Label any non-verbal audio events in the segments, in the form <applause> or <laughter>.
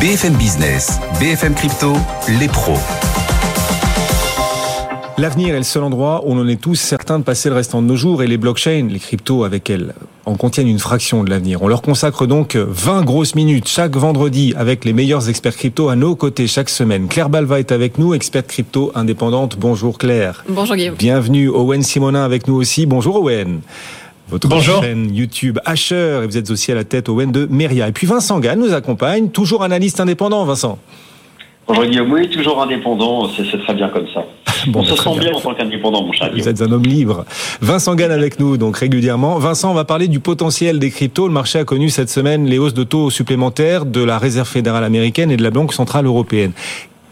BFM Business, BFM Crypto, les pros. L'avenir est le seul endroit où on en est tous certains de passer le restant de nos jours et les blockchains, les cryptos avec elles, en contiennent une fraction de l'avenir. On leur consacre donc 20 grosses minutes chaque vendredi avec les meilleurs experts crypto à nos côtés chaque semaine. Claire Balva est avec nous, experte crypto indépendante. Bonjour Claire. Bonjour Guillaume. Bienvenue Owen Simonin avec nous aussi. Bonjour Owen. Votre Bonjour. chaîne YouTube Asher et vous êtes aussi à la tête Owen de Meria. Et puis Vincent Gall nous accompagne, toujours analyste indépendant Vincent. Bonjour Guillaume, oui, toujours indépendant, c'est très bien comme ça. Bon, on se bah, très sent bien. bien en tant qu'indépendant, mon cher Vous Guillaume. êtes un homme libre. Vincent Gann avec nous, donc régulièrement. Vincent, on va parler du potentiel des cryptos. Le marché a connu cette semaine les hausses de taux supplémentaires de la Réserve fédérale américaine et de la Banque centrale européenne.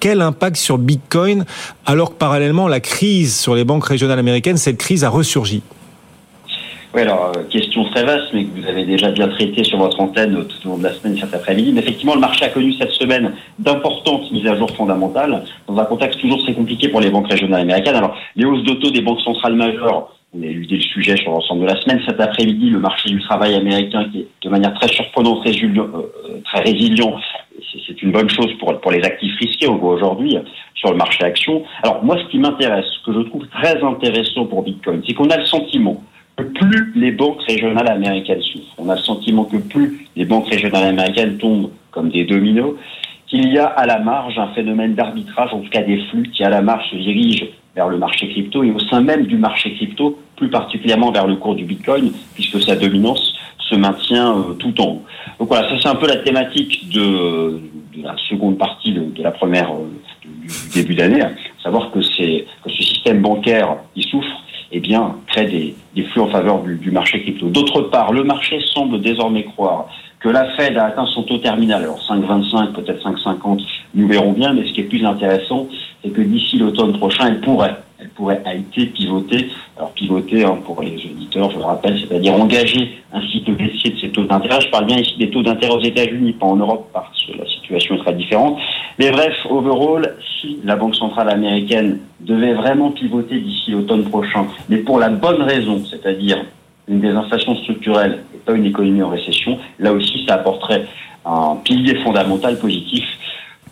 Quel impact sur Bitcoin alors que parallèlement la crise sur les banques régionales américaines, cette crise a ressurgi? Oui, alors, euh, question très vaste, mais que vous avez déjà bien traité sur votre antenne euh, tout au long de la semaine et cet après-midi. Mais effectivement, le marché a connu cette semaine d'importantes mises à jour fondamentales, dans un contexte toujours très compliqué pour les banques régionales américaines. Alors, les hausses de taux des banques centrales majeures, on a éludé le sujet sur l'ensemble de la semaine. Cet après-midi, le marché du travail américain, qui est de manière très surprenante, résilient, euh, très résilient, c'est- une bonne chose pour, pour les actifs risqués, on voit aujourd'hui, sur le marché action. Alors, moi, ce qui m'intéresse, ce que je trouve très intéressant pour Bitcoin, c'est qu'on a le sentiment plus les banques régionales américaines souffrent, on a le sentiment que plus les banques régionales américaines tombent comme des dominos, qu'il y a à la marge un phénomène d'arbitrage, en tout cas des flux qui à la marge se dirigent vers le marché crypto et au sein même du marché crypto, plus particulièrement vers le cours du Bitcoin, puisque sa dominance se maintient euh, tout en haut. Donc voilà, ça c'est un peu la thématique de, la seconde partie de, la première euh, du, début d'année, savoir que, que ce système bancaire qui souffre eh bien, crée des, des flux en faveur du, du marché crypto. D'autre part, le marché semble désormais croire que la Fed a atteint son taux terminal. Alors 5,25, peut-être 5,50, nous verrons bien, mais ce qui est plus intéressant, c'est que d'ici l'automne prochain, elle pourrait, elle pourrait été pivotée. Alors pivoter, hein, pour les auditeurs, je le rappelle, c'est-à-dire engager un cycle baissier de ces taux d'intérêt. Je parle bien ici des taux d'intérêt aux États-Unis, pas en Europe, parce que la situation est très différente. Mais bref, overall, si la Banque centrale américaine devait vraiment pivoter d'ici l'automne prochain, mais pour la bonne raison, c'est-à-dire une désinflation structurelle et pas une économie en récession, là aussi, ça apporterait un pilier fondamental positif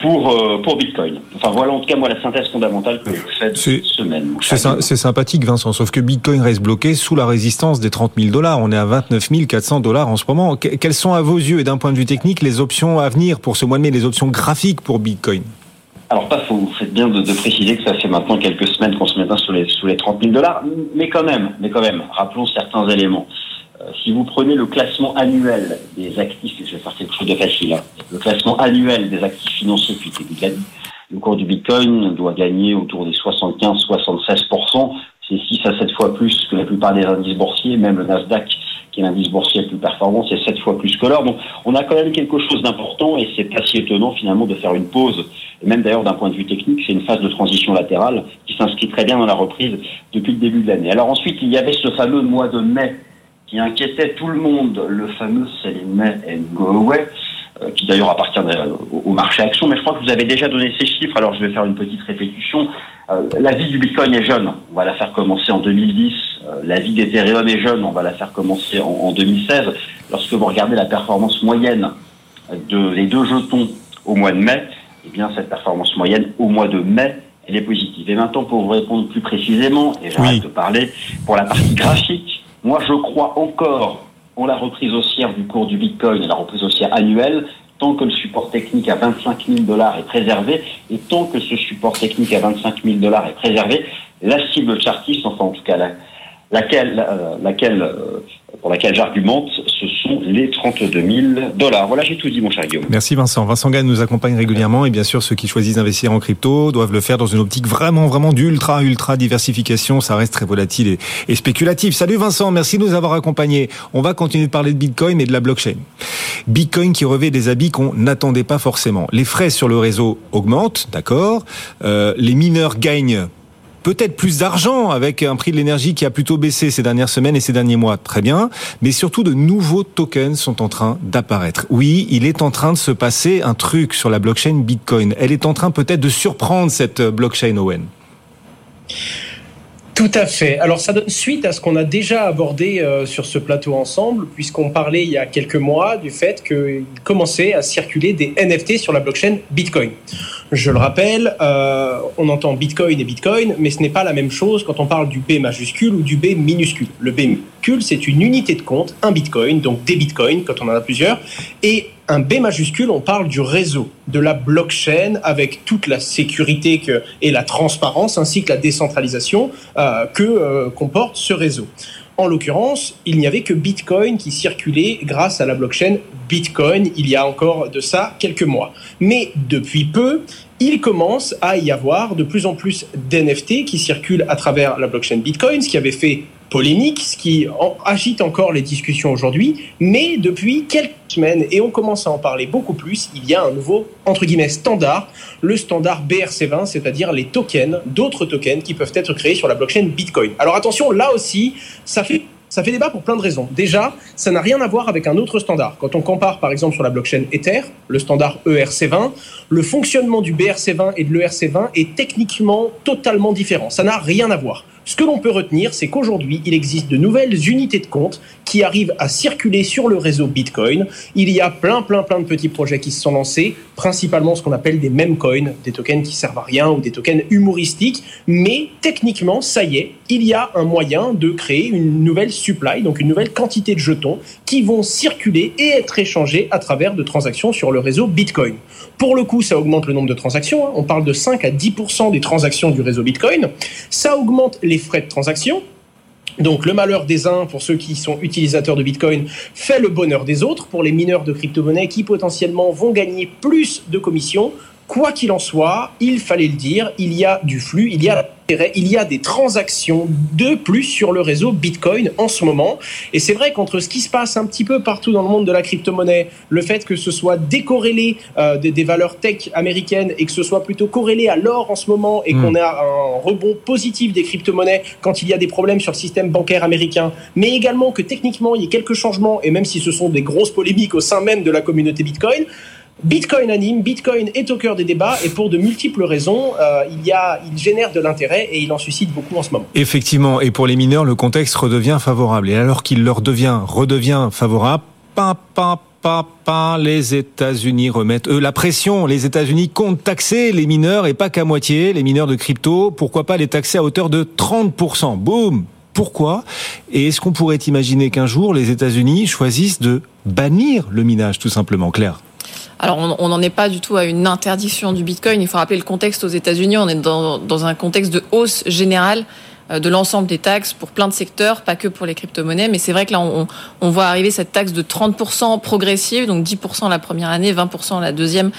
pour, euh, pour Bitcoin. Enfin, voilà en tout cas, moi, la synthèse fondamentale que je fais de cette semaine. C'est sympathique, Vincent, sauf que Bitcoin reste bloqué sous la résistance des 30 000 dollars. On est à 29 400 dollars en ce moment. Que- Quelles sont, à vos yeux, et d'un point de vue technique, les options à venir pour ce mois de mai, les options graphiques pour Bitcoin? Alors pas vous faites bien de, de préciser que ça fait maintenant quelques semaines qu'on se met sous les, sous les 30 000 dollars, mais quand même, mais quand même, rappelons certains éléments. Euh, si vous prenez le classement annuel des actifs, je vais faire quelque chose de facile, hein, le classement annuel des actifs financiers de l'année, le cours du Bitcoin doit gagner autour des 75-76%, c'est 6 à 7 fois plus que la plupart des indices boursiers, même le Nasdaq qui est l'indice boursier le plus performant, c'est 7 fois plus que l'or. Donc on a quand même quelque chose d'important et c'est pas si étonnant finalement de faire une pause et même d'ailleurs d'un point de vue technique, c'est une phase de transition latérale qui s'inscrit très bien dans la reprise depuis le début de l'année. Alors ensuite, il y avait ce fameux mois de mai qui inquiétait tout le monde, le fameux Sell in May and Go Away, euh, qui d'ailleurs appartient euh, au, marché action, mais je crois que vous avez déjà donné ces chiffres, alors je vais faire une petite répétition. Euh, la vie du Bitcoin est jeune, on va la faire commencer en 2010, euh, la vie d'Ethereum est jeune, on va la faire commencer en, en 2016. Lorsque vous regardez la performance moyenne de les deux jetons au mois de mai, eh bien cette performance moyenne au mois de mai, elle est positive. Et maintenant, pour vous répondre plus précisément, et j'arrête Oui. de parler, pour la partie graphique, moi je crois encore en la reprise haussière du cours du Bitcoin et la reprise haussière annuelle, tant que le support technique à 25 000 dollars est préservé, et tant que ce support technique à 25 000 dollars est préservé, la cible chartiste, enfin en tout cas la, laquelle, euh, laquelle, euh, pour laquelle j'argumente, ce sont les 32 000 dollars. Voilà, j'ai tout dit, mon cher Guillaume. Merci Vincent. Vincent Gann nous accompagne régulièrement et bien sûr ceux qui choisissent d'investir en crypto doivent le faire dans une optique vraiment vraiment d'ultra ultra diversification. Ça reste très volatile et, spéculatif. Salut Vincent, merci de nous avoir accompagnés. On va continuer de parler de Bitcoin et de la blockchain. Bitcoin qui revêt des habits qu'on n'attendait pas forcément. Les frais sur le réseau augmentent, d'accord. Euh, les mineurs gagnent peut-être plus d'argent avec un prix de l'énergie qui a plutôt baissé ces dernières semaines et ces derniers mois. Très bien. Mais surtout, de nouveaux tokens sont en train d'apparaître. Oui, il est en train de se passer un truc sur la blockchain Bitcoin. Elle est en train peut-être de surprendre cette blockchain Owen. Tout à fait. Alors ça donne suite à ce qu'on a déjà abordé euh, sur ce plateau ensemble, puisqu'on parlait il y a quelques mois du fait qu'il commençait à circuler des NFT sur la blockchain Bitcoin. Je le rappelle, euh, on entend Bitcoin et Bitcoin, mais ce n'est pas la même chose quand on parle du B majuscule ou du B minuscule. Le B minuscule, c'est une unité de compte, un Bitcoin, donc des Bitcoins quand on en a plusieurs, et un B majuscule, on parle du réseau, de la blockchain avec toute la sécurité que, et la transparence ainsi que la décentralisation euh, que euh, comporte ce réseau. En l'occurrence, il n'y avait que Bitcoin qui circulait grâce à la blockchain Bitcoin il y a encore de ça quelques mois. Mais depuis peu, il commence à y avoir de plus en plus d'NFT qui circulent à travers la blockchain Bitcoin, ce qui avait fait polémique, ce qui agite encore les discussions aujourd'hui, mais depuis quelques semaines, et on commence à en parler beaucoup plus, il y a un nouveau, entre guillemets, standard, le standard BRC20, c'est-à-dire les tokens, d'autres tokens qui peuvent être créés sur la blockchain Bitcoin. Alors attention, là aussi, ça fait ça fait débat pour plein de raisons. Déjà, ça n'a rien à voir avec un autre standard. Quand on compare par exemple sur la blockchain Ether, le standard ERC20, le fonctionnement du BRC20 et de l'ERC20 est techniquement totalement différent. Ça n'a rien à voir. Ce que l'on peut retenir, c'est qu'aujourd'hui, il existe de nouvelles unités de compte qui arrivent à circuler sur le réseau Bitcoin. Il y a plein, plein, plein de petits projets qui se sont lancés, principalement ce qu'on appelle des meme coins, des tokens qui servent à rien ou des tokens humoristiques. Mais techniquement, ça y est, il y a un moyen de créer une nouvelle supply, donc une nouvelle quantité de jetons qui vont circuler et être échangés à travers de transactions sur le réseau Bitcoin. Pour le coup, ça augmente le nombre de transactions. Hein. On parle de 5 à 10% des transactions du réseau Bitcoin. Ça augmente les frais de transaction. Donc le malheur des uns, pour ceux qui sont utilisateurs de Bitcoin, fait le bonheur des autres, pour les mineurs de crypto-monnaies qui potentiellement vont gagner plus de commissions. Quoi qu'il en soit, il fallait le dire, il y a du flux, il y a il y a des transactions de plus sur le réseau Bitcoin en ce moment. Et c'est vrai qu'entre ce qui se passe un petit peu partout dans le monde de la crypto-monnaie, le fait que ce soit décorrélé euh, des, valeurs tech américaines et que ce soit plutôt corrélé à l'or en ce moment et qu'on hmm. a un rebond positif des crypto-monnaies quand il y a des problèmes sur le système bancaire américain, mais également que techniquement il y ait quelques changements et même si ce sont des grosses polémiques au sein même de la communauté Bitcoin, Bitcoin anime, Bitcoin est au cœur des débats et pour de multiples raisons, euh, il, génère de l'intérêt et il en suscite beaucoup en ce moment. Effectivement, et pour les mineurs, le contexte redevient favorable. Et alors qu'il leur devient, redevient favorable, pa, pa, pa, pa, les États-Unis remettent eux la pression. Les États-Unis comptent taxer les mineurs et pas qu'à moitié, les mineurs de crypto. Pourquoi pas les taxer à hauteur de 30% Boum pourquoi? Et est-ce qu'on pourrait imaginer qu'un jour les États-Unis choisissent de bannir le minage, tout simplement, Claire? Alors, on n'en est pas du tout à une interdiction du Bitcoin. Il faut rappeler le contexte aux États-Unis. On est dans, un contexte de hausse générale euh, de l'ensemble des taxes pour plein de secteurs, pas que pour les crypto-monnaies. Mais c'est vrai que là, on, on, voit arriver cette taxe de 30% progressive, donc 10% la première année, 20% la deuxième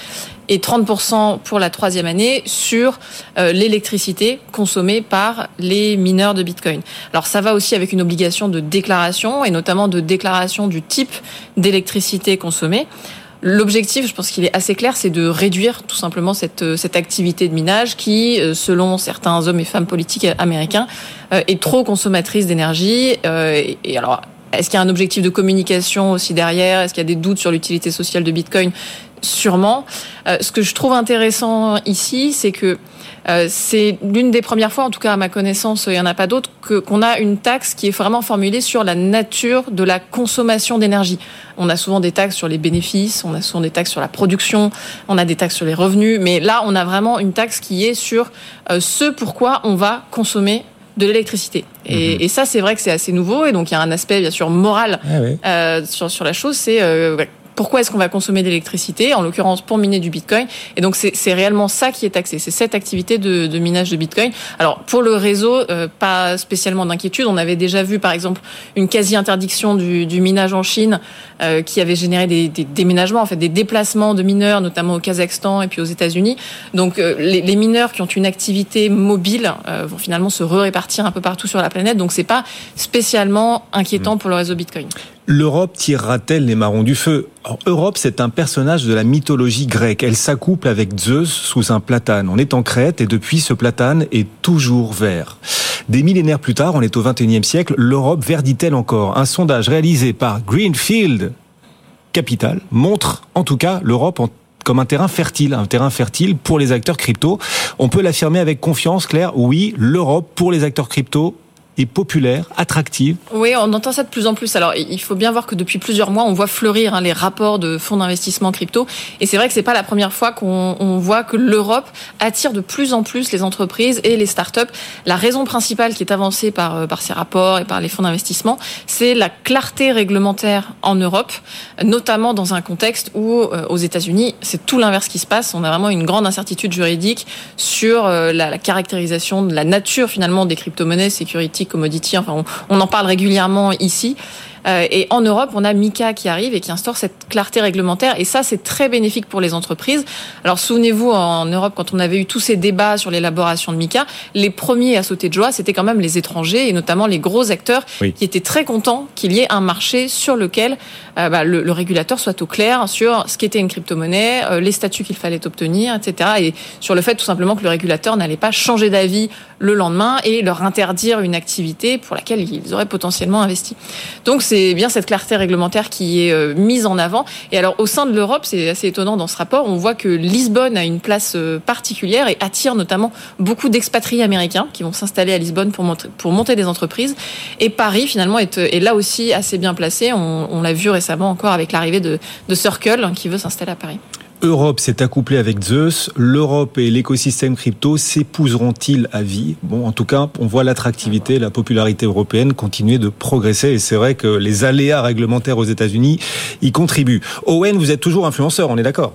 et 30% pour la troisième année sur euh, l'électricité consommée par les mineurs de Bitcoin. Alors ça va aussi avec une obligation de déclaration et notamment de déclaration du type d'électricité consommée. L'objectif, je pense qu'il est assez clair, c'est de réduire tout simplement cette, euh, cette activité de minage qui, euh, selon certains hommes et femmes politiques américains, euh, est trop consommatrice d'énergie. Et alors, est-ce qu'il y a un objectif de communication aussi derrière? Est-ce qu'il y a des doutes sur l'utilité sociale de Bitcoin? Sûrement. Ce que je trouve intéressant ici, c'est que euh, c'est l'une des premières fois, en tout cas à ma connaissance, il n'y en a pas d'autres, qu'on a une taxe qui est vraiment formulée sur la nature de la consommation d'énergie. On a souvent des taxes sur les bénéfices, on a souvent des taxes sur la production, on a des taxes sur les revenus, mais là, on a vraiment une taxe qui est sur euh, ce pourquoi on va consommer de l'électricité. Et, mhm. et, ça, c'est vrai que c'est assez nouveau. Et donc, il y a un aspect, bien sûr, moral ah euh, sur, sur la chose. C'est euh, pourquoi est-ce qu'on va consommer de l'électricité, en l'occurrence pour miner du Bitcoin. Et donc c'est réellement ça qui est taxé, c'est cette activité de, de, minage de Bitcoin. Alors pour le réseau, euh, pas spécialement d'inquiétude. On avait déjà vu par exemple une quasi-interdiction du, du, minage en Chine euh, qui avait généré des, des, déménagements, en fait des déplacements de mineurs, notamment au Kazakhstan et puis aux États-Unis. Donc euh, les, les, mineurs qui ont une activité mobile vont finalement se répartir un peu partout sur la planète. Donc c'est pas spécialement inquiétant mmh. pour le réseau Bitcoin. L'Europe tirera-t-elle les marrons du feu? Europe, c'est un personnage de la mythologie grecque. Elle s'accouple avec Zeus sous un platane. On est en Crète et depuis, ce platane est toujours vert. Des millénaires plus tard, on est au XXIe siècle, l'Europe verdit-elle encore? Un sondage réalisé par Greenfield Capital montre en tout cas l'Europe comme un terrain fertile, un terrain fertile pour les acteurs crypto. On peut l'affirmer avec confiance, Claire. Oui, l'Europe pour les acteurs crypto est populaire, attractive. Oui, on entend ça de plus en plus. Alors, il faut bien voir que depuis plusieurs mois, on voit fleurir hein, les rapports de fonds d'investissement crypto. Et c'est vrai que c'est pas la première fois qu'on voit que l'Europe attire de plus en plus les entreprises et les startups. La raison principale qui est avancée par, euh, ces rapports et par les fonds d'investissement, c'est la clarté réglementaire en Europe, notamment dans un contexte où, euh, aux États-Unis, c'est tout l'inverse qui se passe. On a vraiment une grande incertitude juridique sur euh, la, la caractérisation de la nature finalement des crypto-monnaies, sécurité commodity. Enfin, on, en parle régulièrement ici. Euh, et en Europe, on a MICA qui arrive et qui instaure cette clarté réglementaire. Et ça, c'est très bénéfique pour les entreprises. Alors, souvenez-vous, en Europe, quand on avait eu tous ces débats sur l'élaboration de MICA, les premiers à sauter de joie, c'était quand même les étrangers et notamment les gros acteurs qui étaient très contents qu'il y ait un marché sur lequel euh, bah, le, régulateur soit au clair sur ce qu'était une crypto-monnaie, euh, les statuts qu'il fallait obtenir, etc. Et sur le fait tout simplement que le régulateur n'allait pas changer d'avis le lendemain et leur interdire une activité pour laquelle ils auraient potentiellement investi. Donc, c'est c'est bien cette clarté réglementaire qui est euh, mise en avant. Et alors, au sein de l'Europe, c'est assez étonnant dans ce rapport, on voit que Lisbonne a une place euh, particulière et attire notamment beaucoup d'expatriés américains qui vont s'installer à Lisbonne pour, monter, des entreprises. Et Paris, finalement, est, est là aussi assez bien placé. On, on l'a vu récemment encore avec l'arrivée de, de Circle hein, qui veut s'installer à Paris. Europe s'est accouplée avec Zeus. L'Europe et l'écosystème crypto s'épouseront-ils à vie? Bon, en tout cas, on voit l'attractivité, la popularité européenne continuer de progresser. Et c'est vrai que les aléas réglementaires aux États-Unis y contribuent. Owen, vous êtes toujours influenceur, on est d'accord?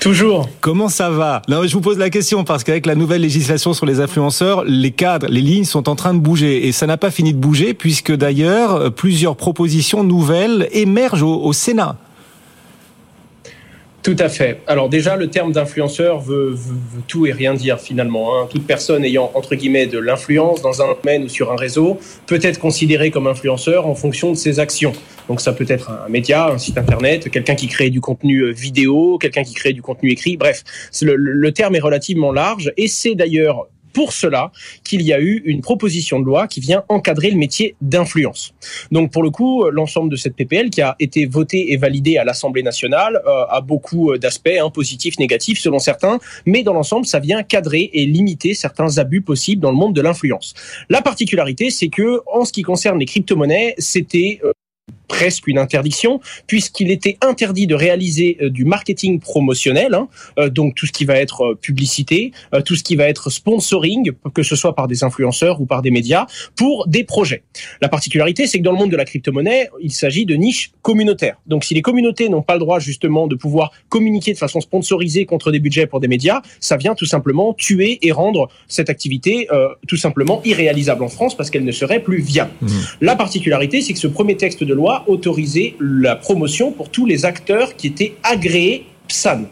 Toujours. Comment ça va? Non, je vous pose la question parce qu'avec la nouvelle législation sur les influenceurs, les cadres, les lignes sont en train de bouger et ça n'a pas fini de bouger puisque d'ailleurs plusieurs propositions nouvelles émergent au Sénat. Tout à fait. Alors déjà, le terme d'influenceur veut, tout et rien dire finalement. Hein. Toute personne ayant entre guillemets de l'influence dans un domaine ou sur un réseau peut être considérée comme influenceur en fonction de ses actions. Donc ça peut être un média, un site internet, quelqu'un qui crée du contenu euh, vidéo, quelqu'un qui crée du contenu écrit. Bref, le, le terme est relativement large et c'est d'ailleurs pour cela qu'il y a eu une proposition de loi qui vient encadrer le métier d'influence. Donc pour le coup, l'ensemble de cette PPL qui a été votée et validée à l'Assemblée nationale euh, a beaucoup euh, d'aspects hein, positifs, négatifs selon certains, mais dans l'ensemble, ça vient cadrer et limiter certains abus possibles dans le monde de l'influence. La particularité, c'est que en ce qui concerne les crypto-monnaies, c'était euh, presque une interdiction, puisqu'il était interdit de réaliser euh, du marketing promotionnel, hein, euh, donc tout ce qui va être euh, publicité, tout ce qui va être sponsoring, que ce soit par des influenceurs ou par des médias, pour des projets. La particularité, c'est que dans le monde de la crypto-monnaie, il s'agit de niches communautaires. Donc si les communautés n'ont pas le droit justement de pouvoir communiquer de façon sponsorisée contre des budgets pour des médias, ça vient tout simplement tuer et rendre cette activité tout simplement irréalisable en France parce qu'elle ne serait plus viable. Mmh. La particularité, c'est que ce premier texte de loi autoriser la promotion pour tous les acteurs qui étaient agréés PSAN.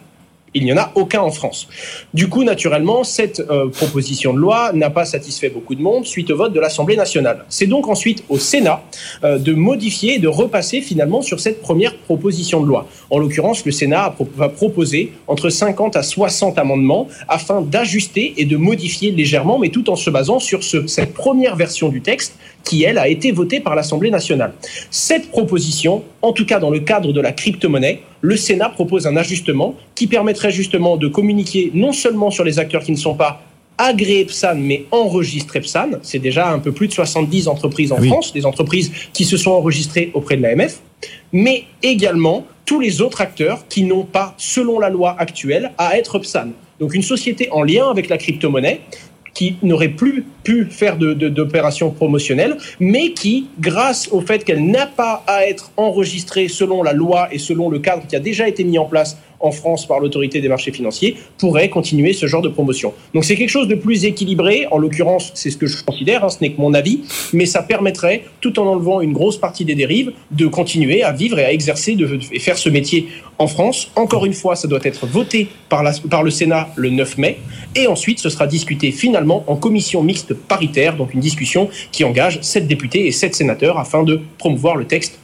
Il n'y en a aucun en France. Du coup, naturellement, cette euh, proposition de loi n'a pas satisfait beaucoup de monde suite au vote de l'Assemblée nationale. C'est donc ensuite au Sénat euh, de modifier et de repasser finalement sur cette première proposition de loi. En l'occurrence, le Sénat va proposer entre 50 à 60 amendements afin d'ajuster et de modifier légèrement, mais tout en se basant sur ce, cette première version du texte qui, elle, a été votée par l'Assemblée nationale. Cette proposition, en tout cas dans le cadre de la crypto-monnaie, le Sénat propose un ajustement qui permettrait justement de communiquer non seulement sur les acteurs qui ne sont pas agréés PSAN, mais enregistrés PSAN. C'est déjà un peu plus de 70 entreprises en France, des entreprises qui se sont enregistrées auprès de l'AMF, mais également tous les autres acteurs qui n'ont pas, selon la loi actuelle, à être PSAN. Donc une société en lien avec la crypto-monnaie qui n'aurait plus pu faire d'opérations de, promotionnelles, mais qui, grâce au fait qu'elle n'a pas à être enregistrée selon la loi et selon le cadre qui a déjà été mis en place en France par l'autorité des marchés financiers pourrait continuer ce genre de promotion. Donc c'est quelque chose de plus équilibré, en l'occurrence c'est ce que je considère, hein, ce n'est que mon avis, mais ça permettrait, tout en enlevant une grosse partie des dérives, de continuer à vivre et à exercer et faire ce métier en France. Encore une fois, ça doit être voté par, par le Sénat le 9 mai, et ensuite ce sera discuté finalement en commission mixte paritaire, donc une discussion qui engage sept députés et sept sénateurs afin de promouvoir le texte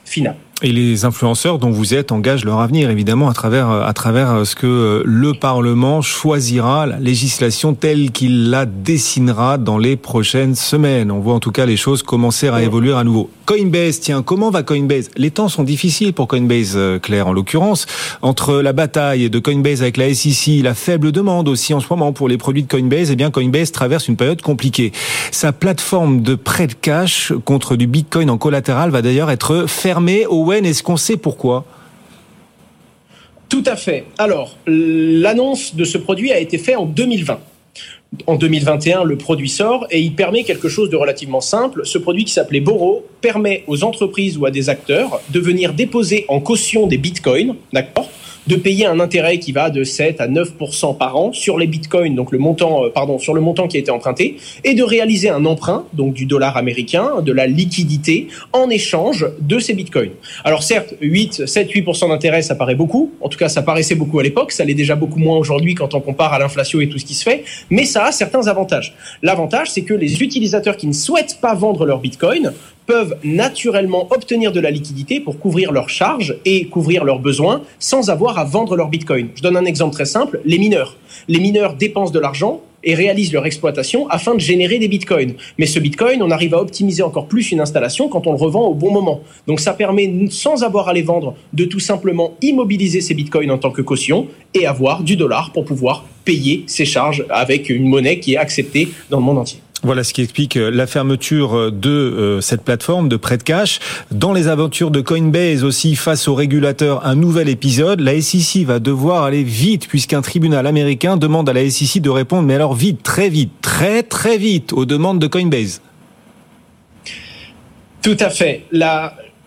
Et les influenceurs dont vous êtes engagent leur avenir, évidemment, à travers, à travers ce que le Parlement choisira, la législation telle qu'il la dessinera dans les prochaines semaines. On voit en tout cas les choses commencer à évoluer à nouveau. Coinbase, tiens, comment va Coinbase? Les temps sont difficiles pour Coinbase, euh, Claire, en l'occurrence. Entre la bataille de Coinbase avec la SEC, la faible demande aussi en ce moment pour les produits de Coinbase, eh bien Coinbase traverse une période compliquée. Sa plateforme de prêt de cash contre du Bitcoin en collatéral va d'ailleurs être fermée. Owen, est-ce qu'on sait pourquoi? Tout à fait. Alors, l'annonce de ce produit a été faite en 2020 en 2021, le produit sort et il permet quelque chose de relativement simple. Ce produit qui s'appelait Boro permet aux entreprises ou à des acteurs de venir déposer en caution des bitcoins, d'accord? De payer un intérêt qui va de 7 à 9% par an sur les bitcoins, donc le montant, euh, pardon, sur le montant qui a été emprunté, et de réaliser un emprunt, donc du dollar américain, de la liquidité, en échange de ces bitcoins. Alors certes, 8, 7, 8% d'intérêt, ça paraît beaucoup. En tout cas, ça paraissait beaucoup à l'époque. Ça l'est déjà beaucoup moins aujourd'hui quand on compare à l'inflation et tout ce qui se fait. Mais ça a certains avantages. L'avantage, c'est que les utilisateurs qui ne souhaitent pas vendre leur bitcoin peuvent naturellement obtenir de la liquidité pour couvrir leurs charges et couvrir leurs besoins sans avoir à vendre leur bitcoin. Je donne un exemple très simple, les mineurs. Les mineurs dépensent de l'argent et réalisent leur exploitation afin de générer des bitcoins. Mais ce bitcoin, on arrive à optimiser encore plus une installation quand on le revend au bon moment. Donc ça permet, sans avoir à les vendre, de tout simplement immobiliser ces bitcoins en tant que caution et avoir du dollar pour pouvoir payer ses charges avec une monnaie qui est acceptée dans le monde entier. Voilà ce qui explique euh, la fermeture euh, de euh, cette plateforme de prêt de cash. Dans les aventures de Coinbase aussi, face au régulateur, un nouvel épisode. La SEC va devoir aller vite puisqu'un tribunal américain demande à la SEC de répondre, mais alors vite, très vite, très très vite aux demandes de Coinbase. Tout à fait.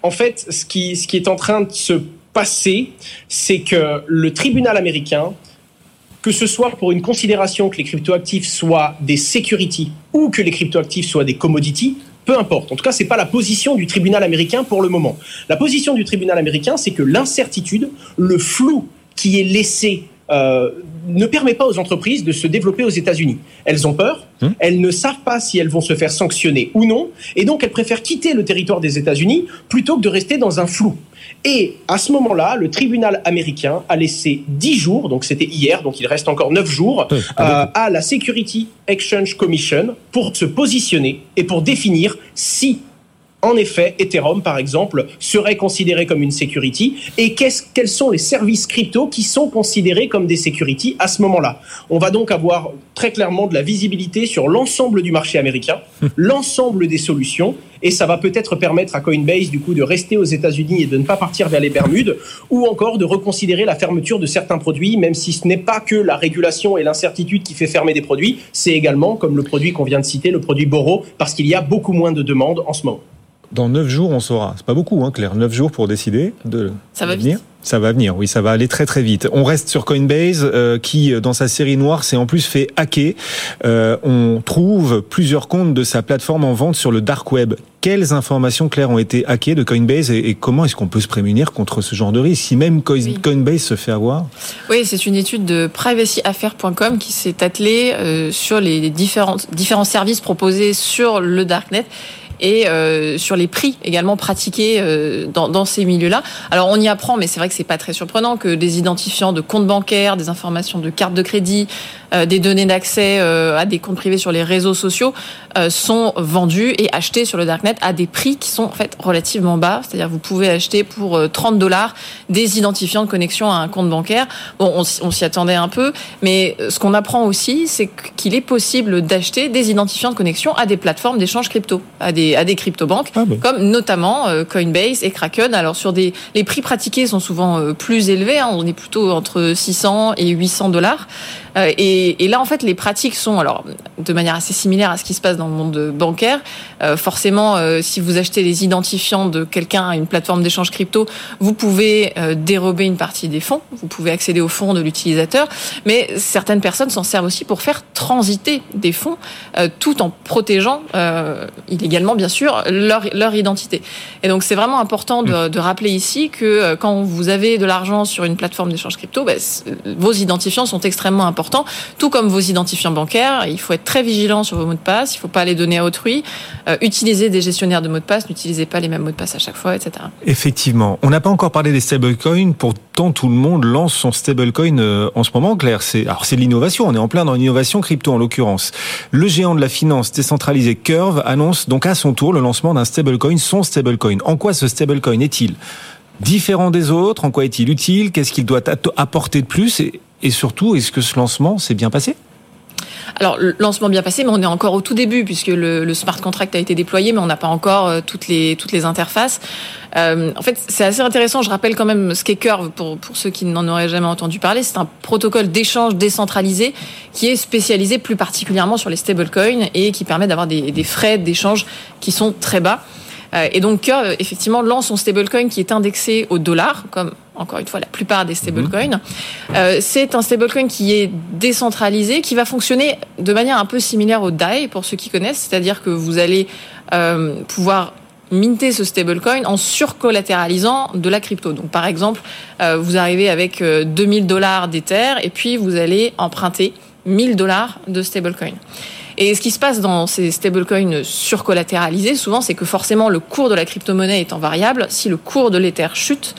En fait, ce qui est en train de se passer, c'est que le tribunal américain que ce soit pour une considération que les cryptoactifs soient des securities ou que les cryptoactifs soient des commodities, peu importe. En tout cas, c'est pas la position du tribunal américain pour le moment. La position du tribunal américain, c'est que l'incertitude, le flou qui est laissé euh, ne permet pas aux entreprises de se développer aux États-Unis. Elles ont peur, hum. elles ne savent pas si elles vont se faire sanctionner ou non, et donc elles préfèrent quitter le territoire des États-Unis plutôt que de rester dans un flou. Et à ce moment-là, le tribunal américain a laissé 10 jours, donc c'était hier, donc il reste encore 9 jours, euh, à la Security Exchange Commission pour se positionner et pour définir si en effet, Ethereum, par exemple, serait considéré comme une security et quels sont les services crypto qui sont considérés comme des securities à ce moment-là? On va donc avoir très clairement de la visibilité sur l'ensemble du marché américain, <laughs> l'ensemble des solutions et ça va peut-être permettre à Coinbase du coup de rester aux États-Unis et de ne pas partir vers les Bermudes ou encore de reconsidérer la fermeture de certains produits même si ce n'est pas que la régulation et l'incertitude qui fait fermer des produits, c'est également comme le produit qu'on vient de citer, le produit Boro parce qu'il y a beaucoup moins de demandes en ce moment. Dans 9 jours, on saura. C'est pas beaucoup, hein, Claire. 9 jours pour décider de. Ça va venir. Ça va venir, oui, ça va aller très très vite. On reste sur Coinbase, euh, qui dans sa série noire s'est en plus fait hacker. Euh, on trouve plusieurs comptes de sa plateforme en vente sur le dark web. Quelles informations claires ont été hackées de Coinbase et, comment est-ce qu'on peut se prémunir contre ce genre de risque si même Coinbase se fait avoir? Oui, c'est une étude de privacyaffaires.com qui s'est attelée euh, sur les différents différents services proposés sur le darknet et euh, sur les prix également pratiqués euh, dans, ces milieux-là. Alors on y apprend, mais c'est vrai que c'est pas très surprenant que des identifiants de comptes bancaires, des informations de cartes de crédit, euh, des données d'accès à des comptes privés sur les réseaux sociaux sont vendus et achetés sur le darknet à des prix qui sont en fait relativement bas. C'est-à-dire vous pouvez acheter pour 30 dollars des identifiants de connexion à un compte bancaire. Bon, on, s'y attendait un peu, mais ce qu'on apprend aussi, c'est qu'il est possible d'acheter des identifiants de connexion à des plateformes d'échange crypto, à des à des crypto-banques, ah comme notamment Coinbase et Kraken. Alors sur des les prix pratiqués sont souvent plus élevés. Hein, on est plutôt entre 600 et 800 dollars. Euh, et, et, là, en fait, les pratiques sont alors de manière assez similaire à ce qui se passe dans le monde bancaire. Euh, forcément, euh, si vous achetez les identifiants de quelqu'un à une plateforme d'échange crypto, vous pouvez dérober une partie des fonds. Vous pouvez accéder aux fonds de l'utilisateur, mais certaines personnes s'en servent aussi pour faire transiter des fonds, tout en protégeant illégalement, bien sûr, leur, leur identité. Et donc, c'est vraiment important de, de, rappeler ici que quand vous avez de l'argent sur une plateforme d'échange crypto, ben, vos identifiants sont extrêmement importants tout comme vos identifiants bancaires. Il faut être très vigilant sur vos mots de passe. Il faut pas les donner à autrui. Euh, utilisez des gestionnaires de mots de passe, n'utilisez pas les mêmes mots de passe à chaque fois, etc. Effectivement. On n'a pas encore parlé des stablecoins, pourtant tout le monde lance son stablecoin euh, en ce moment, Claire. C'est, alors c'est l'innovation, on est en plein dans l'innovation crypto en l'occurrence. Le géant de la finance décentralisée Curve annonce donc à son tour le lancement d'un stablecoin, son stablecoin. En quoi ce stablecoin est-il différent des autres? En quoi est-il utile? Qu'est-ce qu'il doit apporter de plus? Et surtout, est-ce que ce lancement s'est bien passé? Alors, le lancement bien passé, mais on est encore au tout début puisque le, smart contract a été déployé, mais on n'a pas encore euh, toutes les interfaces. Euh, en fait, c'est assez intéressant. Je rappelle quand même ce qu'est Curve pour pour ceux qui n'en auraient jamais entendu parler. C'est un protocole d'échange décentralisé qui est spécialisé plus particulièrement sur les stablecoins et qui permet d'avoir des, des frais d'échange qui sont très bas. Euh, et donc Curve, effectivement, lance son stablecoin qui est indexé au dollar, comme encore une fois la plupart des stablecoins. Mhm. Euh, c'est un stablecoin qui est décentralisé, qui va fonctionner de manière un peu similaire au DAI, pour ceux qui connaissent, c'est-à-dire que vous allez euh, pouvoir minter ce stablecoin en surcollatéralisant de la crypto. Donc par exemple, euh, vous arrivez avec 2000 dollars d'Ether et puis vous allez emprunter 1000 dollars de stablecoin. Et ce qui se passe dans ces stablecoins surcollatéralisés, souvent, c'est que forcément le cours de la crypto-monnaie étant variable, si le cours de l'Ether chute,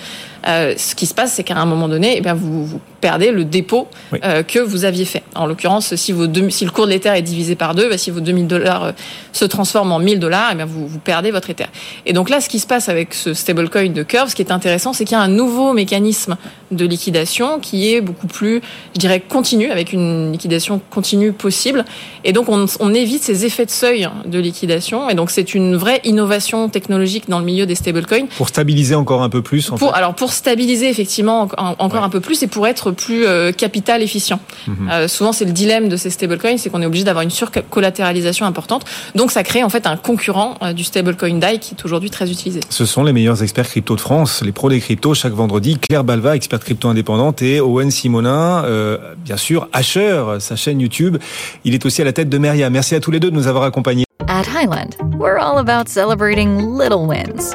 euh, ce qui se passe, c'est qu'à un moment donné, eh bien, vous, vous perdez le dépôt euh, que vous aviez fait. En l'occurrence, si, vos si le cours de l'Ether est divisé par deux, bah, si vos 2000 dollars euh, se transforment en 1000 dollars, eh bien, vous, vous perdez votre Ether. Et donc là, ce qui se passe avec ce stablecoin de Curve, ce qui est intéressant, c'est qu'il y a un nouveau mécanisme de liquidation qui est beaucoup plus, je dirais, continu, avec une liquidation continue possible. Et donc, on, on évite ces effets de seuil de liquidation. Et donc, c'est une vraie innovation technologique dans le milieu des stablecoins. Pour stabiliser encore un peu plus, en pour, Alors, pour stabiliser effectivement encore un peu plus et pour être plus euh, capital efficient. Mhm. Euh, souvent, c'est le dilemme de ces stablecoins, c'est qu'on est obligé d'avoir une surcollatéralisation importante. Donc, ça crée en fait un concurrent euh, du stablecoin DAI qui est aujourd'hui très utilisé. Ce sont les meilleurs experts crypto de France, les pros des cryptos, chaque vendredi. Claire Balva, experte crypto indépendante, et Owen Simonin, bien sûr, Asher, sa chaîne YouTube. Il est aussi à la tête de Meria. Merci à tous les deux de nous avoir accompagnés. At Highland, we're all about celebrating little wins